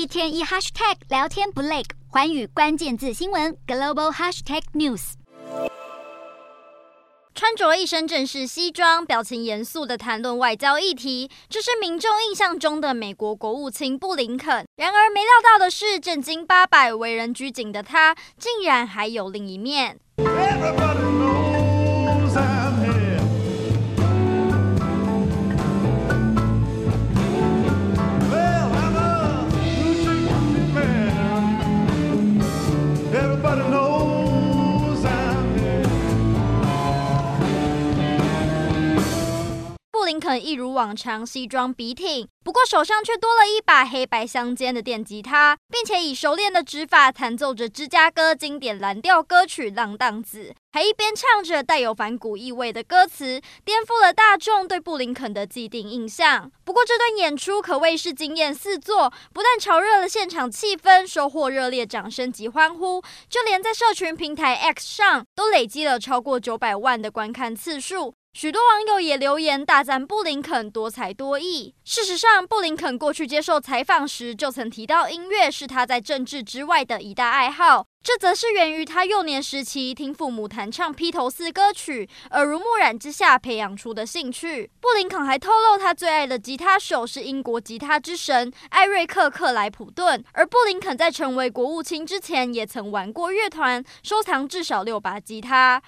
一天一 hashtag 聊天不累，环宇关键字新闻 global hashtag news。穿着一身正式西装，表情严肃的谈论外交议题，这是民众印象中的美国国务卿布林肯。然而，没料到的是，正经八百、为人拘谨的他，竟然还有另一面。布肯一如往常西装笔挺，不过手上却多了一把黑白相间的电吉他，并且以熟练的指法弹奏着芝加哥经典蓝调歌曲《浪荡子》，还一边唱着带有反骨意味的歌词，颠覆了大众对布林肯的既定印象。不过这段演出可谓是惊艳四座，不但潮热了现场气氛，收获热烈掌声及欢呼，就连在社群平台 X 上都累积了超过九百万的观看次数。许多网友也留言大赞布林肯多才多艺。事实上，布林肯过去接受采访时就曾提到，音乐是他在政治之外的一大爱好。这则是源于他幼年时期听父母弹唱披头四歌曲，耳濡目染之下培养出的兴趣。布林肯还透露，他最爱的吉他手是英国吉他之神艾瑞克·克莱普顿。而布林肯在成为国务卿之前，也曾玩过乐团，收藏至少六把吉他。